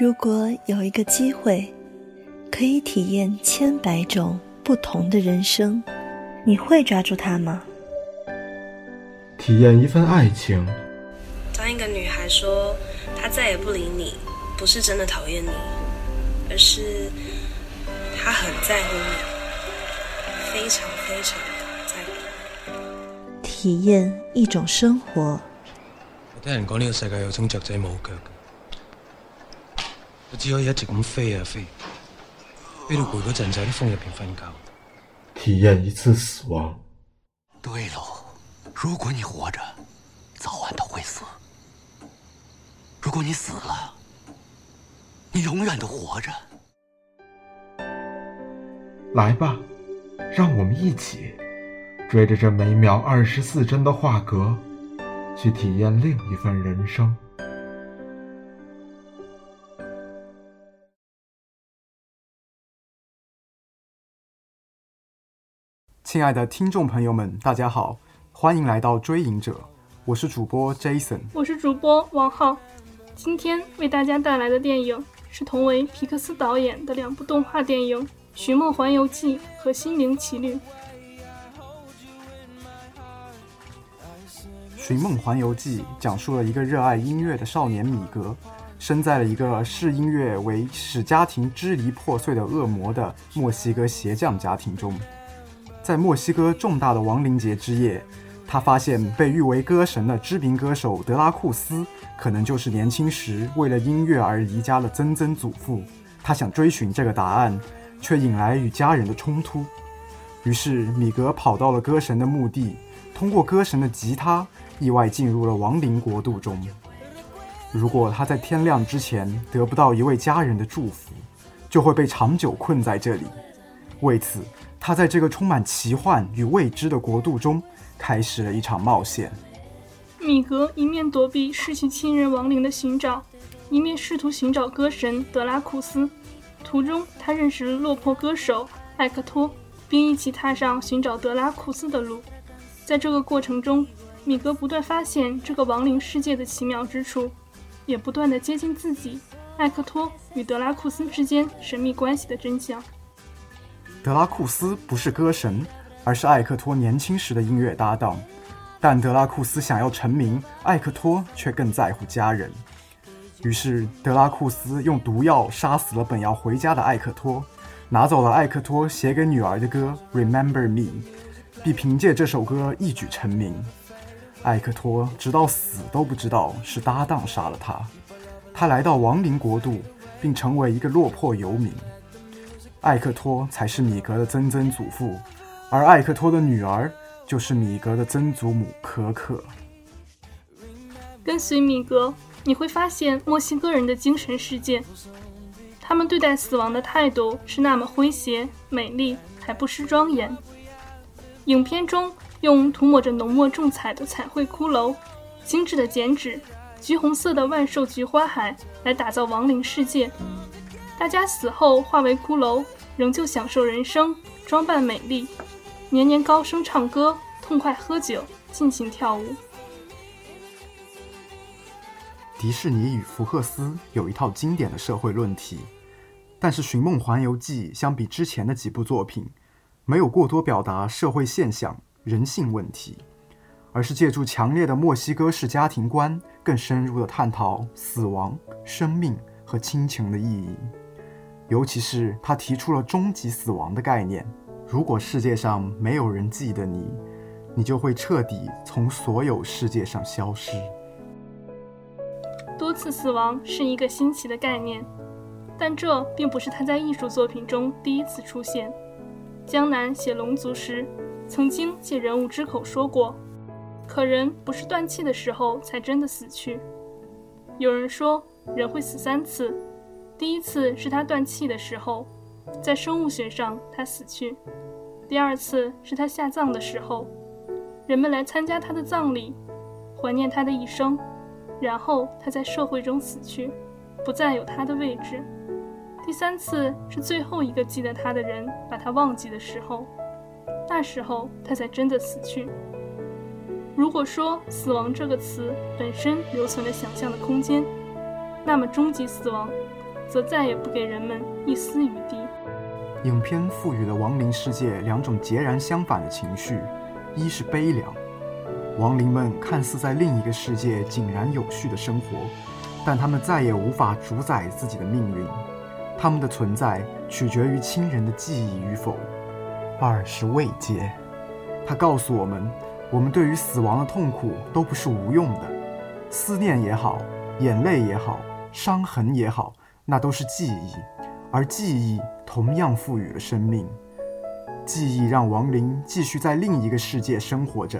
如果有一个机会，可以体验千百种不同的人生，你会抓住它吗？体验一份爱情。当一个女孩说她再也不理你，不是真的讨厌你，而是她很在乎你，非常非常在乎。体验一种生活。我听人讲呢个世界有种雀仔冇脚。我只可以一直咁飞啊飞，飞到攰嗰阵就喺啲风入边瞓觉。体验一次死亡。对喽，如果你活着，早晚都会死；如果你死了，你永远都活着。来吧，让我们一起追着这每秒二十四帧的画格，去体验另一份人生。亲爱的听众朋友们，大家好，欢迎来到《追影者》，我是主播 Jason，我是主播王浩。今天为大家带来的电影是同为皮克斯导演的两部动画电影《寻梦环游记》和《心灵奇旅》。《寻梦环游记》讲述了一个热爱音乐的少年米格，生在了一个视音乐为使家庭支离破碎的恶魔的墨西哥鞋匠家庭中。在墨西哥重大的亡灵节之夜，他发现被誉为歌神的知名歌手德拉库斯，可能就是年轻时为了音乐而离家的曾曾祖父。他想追寻这个答案，却引来与家人的冲突。于是米格跑到了歌神的墓地，通过歌神的吉他，意外进入了亡灵国度中。如果他在天亮之前得不到一位家人的祝福，就会被长久困在这里。为此。他在这个充满奇幻与未知的国度中，开始了一场冒险。米格一面躲避失去亲人亡灵的寻找，一面试图寻找歌神德拉库斯。途中，他认识了落魄歌手艾克托，并一起踏上寻找德拉库斯的路。在这个过程中，米格不断发现这个亡灵世界的奇妙之处，也不断的接近自己、艾克托与德拉库斯之间神秘关系的真相。德拉库斯不是歌神，而是艾克托年轻时的音乐搭档。但德拉库斯想要成名，艾克托却更在乎家人。于是，德拉库斯用毒药杀死了本要回家的艾克托，拿走了艾克托写给女儿的歌《Remember Me》，并凭借这首歌一举成名。艾克托直到死都不知道是搭档杀了他。他来到亡灵国度，并成为一个落魄游民。艾克托才是米格的曾曾祖父，而艾克托的女儿就是米格的曾祖母可可。跟随米格，你会发现墨西哥人的精神世界，他们对待死亡的态度是那么诙谐、美丽，还不失庄严。影片中用涂抹着浓墨重彩的彩绘骷髅、精致的剪纸、橘红色的万寿菊花海来打造亡灵世界。大家死后化为骷髅，仍旧享受人生，装扮美丽，年年高声唱歌，痛快喝酒，尽情跳舞。迪士尼与福克斯有一套经典的社会论题，但是《寻梦环游记》相比之前的几部作品，没有过多表达社会现象、人性问题，而是借助强烈的墨西哥式家庭观，更深入的探讨死亡、生命和亲情的意义。尤其是他提出了终极死亡的概念。如果世界上没有人记得你，你就会彻底从所有世界上消失。多次死亡是一个新奇的概念，但这并不是他在艺术作品中第一次出现。江南写《龙族》时，曾经借人物之口说过：“可人不是断气的时候才真的死去。”有人说，人会死三次。第一次是他断气的时候，在生物学上他死去；第二次是他下葬的时候，人们来参加他的葬礼，怀念他的一生；然后他在社会中死去，不再有他的位置；第三次是最后一个记得他的人把他忘记的时候，那时候他才真的死去。如果说“死亡”这个词本身留存了想象的空间，那么终极死亡。则再也不给人们一丝余地。影片赋予了亡灵世界两种截然相反的情绪：一是悲凉，亡灵们看似在另一个世界井然有序的生活，但他们再也无法主宰自己的命运，他们的存在取决于亲人的记忆与否；二是慰藉，它告诉我们，我们对于死亡的痛苦都不是无用的，思念也好，眼泪也好，伤痕也好，那都是记忆，而记忆。同样赋予了生命，记忆让亡灵继续在另一个世界生活着，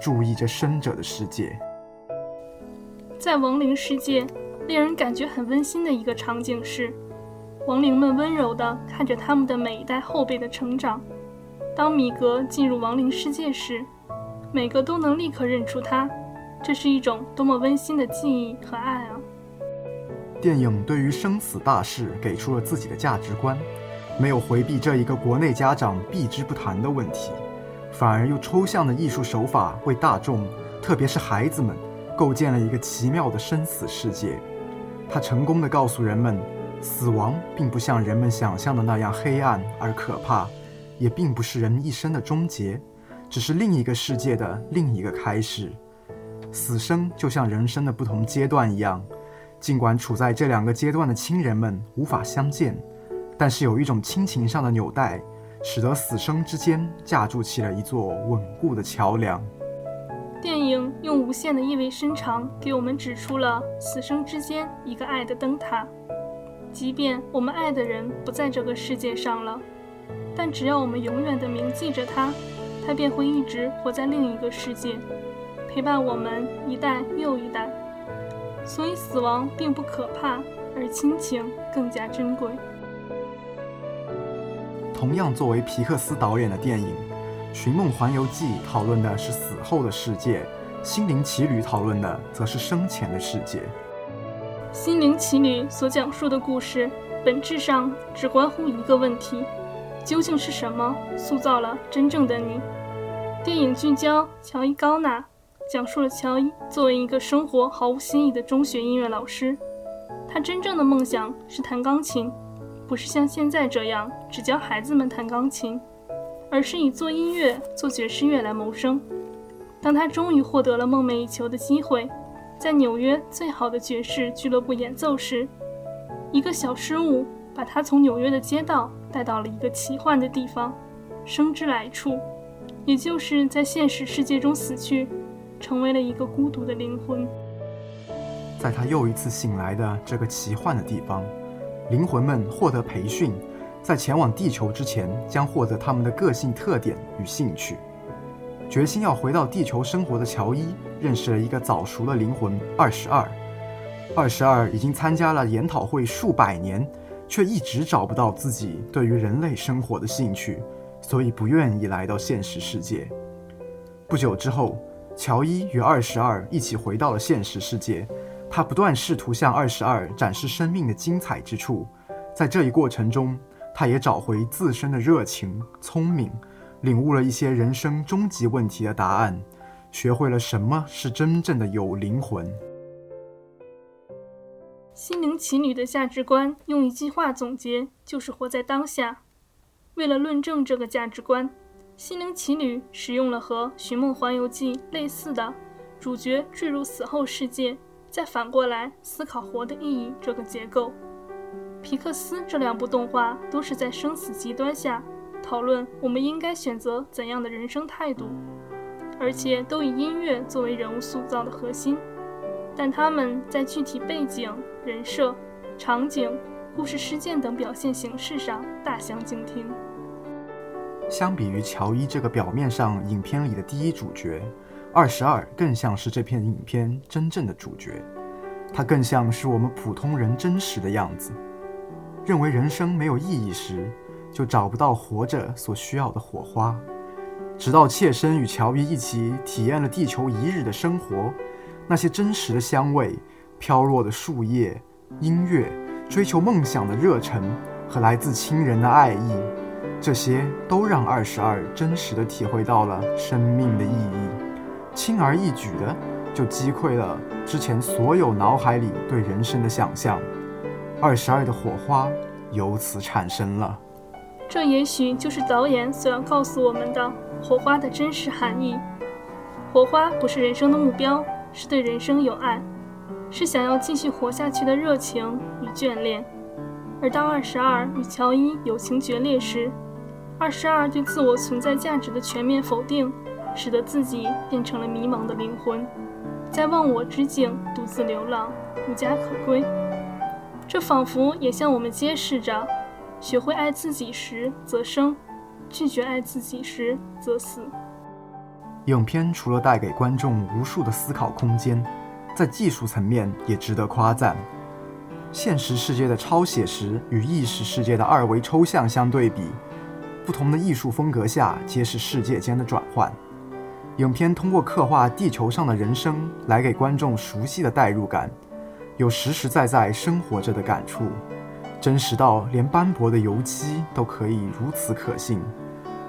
注意着生者的世界。在亡灵世界，令人感觉很温馨的一个场景是，亡灵们温柔地看着他们的每一代后辈的成长。当米格进入亡灵世界时，每个都能立刻认出他，这是一种多么温馨的记忆和爱啊！电影对于生死大事给出了自己的价值观。没有回避这一个国内家长避之不谈的问题，反而用抽象的艺术手法为大众，特别是孩子们，构建了一个奇妙的生死世界。他成功的告诉人们，死亡并不像人们想象的那样黑暗而可怕，也并不是人一生的终结，只是另一个世界的另一个开始。死生就像人生的不同阶段一样，尽管处在这两个阶段的亲人们无法相见。但是有一种亲情上的纽带，使得死生之间架筑起了一座稳固的桥梁。电影用无限的意味深长，给我们指出了死生之间一个爱的灯塔。即便我们爱的人不在这个世界上了，但只要我们永远的铭记着他，他便会一直活在另一个世界，陪伴我们一代又一代。所以死亡并不可怕，而亲情更加珍贵。同样作为皮克斯导演的电影，《寻梦环游记》讨论的是死后的世界，《心灵奇旅》讨论的则是生前的世界。《心灵奇旅》所讲述的故事，本质上只关乎一个问题：究竟是什么塑造了真正的你？电影聚焦乔伊·高纳，讲述了乔伊作为一个生活毫无新意的中学音乐老师，他真正的梦想是弹钢琴。不是像现在这样只教孩子们弹钢琴，而是以做音乐、做爵士乐来谋生。当他终于获得了梦寐以求的机会，在纽约最好的爵士俱乐部演奏时，一个小失误把他从纽约的街道带到了一个奇幻的地方——生之来处，也就是在现实世界中死去，成为了一个孤独的灵魂。在他又一次醒来的这个奇幻的地方。灵魂们获得培训，在前往地球之前将获得他们的个性特点与兴趣。决心要回到地球生活的乔伊认识了一个早熟的灵魂二十二。二十二已经参加了研讨会数百年，却一直找不到自己对于人类生活的兴趣，所以不愿意来到现实世界。不久之后，乔伊与二十二一起回到了现实世界。他不断试图向二十二展示生命的精彩之处，在这一过程中，他也找回自身的热情、聪明，领悟了一些人生终极问题的答案，学会了什么是真正的有灵魂。心灵奇旅的价值观用一句话总结，就是活在当下。为了论证这个价值观，心灵奇旅使用了和《寻梦环游记》类似的主角坠入死后世界。再反过来思考活的意义这个结构，皮克斯这两部动画都是在生死极端下讨论我们应该选择怎样的人生态度，而且都以音乐作为人物塑造的核心，但他们在具体背景、人设、场景、故事事件等表现形式上大相径庭。相比于乔伊这个表面上影片里的第一主角。二十二更像是这片影片真正的主角，他更像是我们普通人真实的样子。认为人生没有意义时，就找不到活着所需要的火花。直到切身与乔伊一起体验了地球一日的生活，那些真实的香味、飘落的树叶、音乐、追求梦想的热忱和来自亲人的爱意，这些都让二十二真实的体会到了生命的意义。轻而易举的就击溃了之前所有脑海里对人生的想象，二十二的火花由此产生了。这也许就是导演所要告诉我们的火花的真实含义。火花不是人生的目标，是对人生有爱，是想要继续活下去的热情与眷恋。而当二十二与乔伊友情决裂时，二十二对自我存在价值的全面否定，使得自己变成了迷茫的灵魂，在忘我之境独自流浪，无家可归。这仿佛也向我们揭示着。学会爱自己时则生，拒绝爱自己时则死。影片除了带给观众无数的思考空间，在技术层面也值得夸赞。现实世界的超写实与意识世界的二维抽象相对比，不同的艺术风格下皆是世界间的转换。影片通过刻画地球上的人生，来给观众熟悉的代入感，有实实在在生活着的感触。真实到连斑驳的油漆都可以如此可信，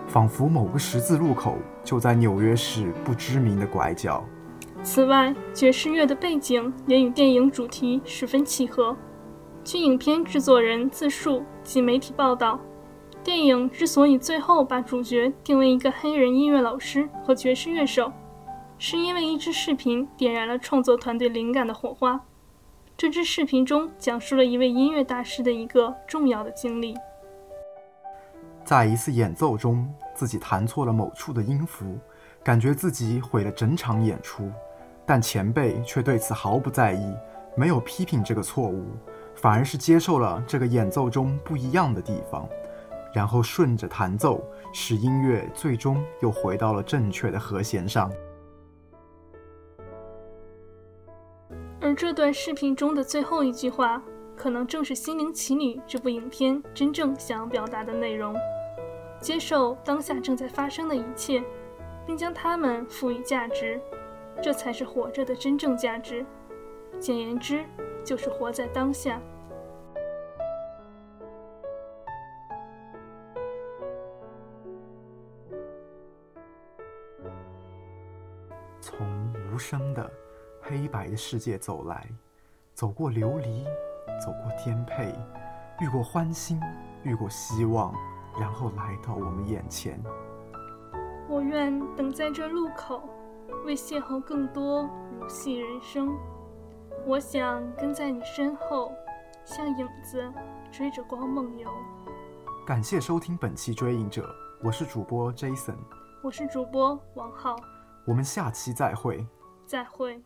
仿佛某个十字路口就在纽约市不知名的拐角。此外，爵士乐的背景也与电影主题十分契合。据影片制作人自述及媒体报道，电影之所以最后把主角定为一个黑人音乐老师和爵士乐手，是因为一支视频点燃了创作团队灵感的火花。这支视频中讲述了一位音乐大师的一个重要的经历。在一次演奏中，自己弹错了某处的音符，感觉自己毁了整场演出，但前辈却对此毫不在意，没有批评这个错误，反而是接受了这个演奏中不一样的地方，然后顺着弹奏，使音乐最终又回到了正确的和弦上。而这段视频中的最后一句话，可能正是《心灵奇旅》这部影片真正想要表达的内容：接受当下正在发生的一切，并将它们赋予价值，这才是活着的真正价值。简言之，就是活在当下。无声的。黑白的世界走来，走过流离，走过颠沛，遇过欢欣，遇过希望，然后来到我们眼前。我愿等在这路口，为邂逅更多如戏人生。我想跟在你身后，像影子追着光梦游。感谢收听本期《追影者》，我是主播 Jason，我是主播王浩，我们下期再会，再会。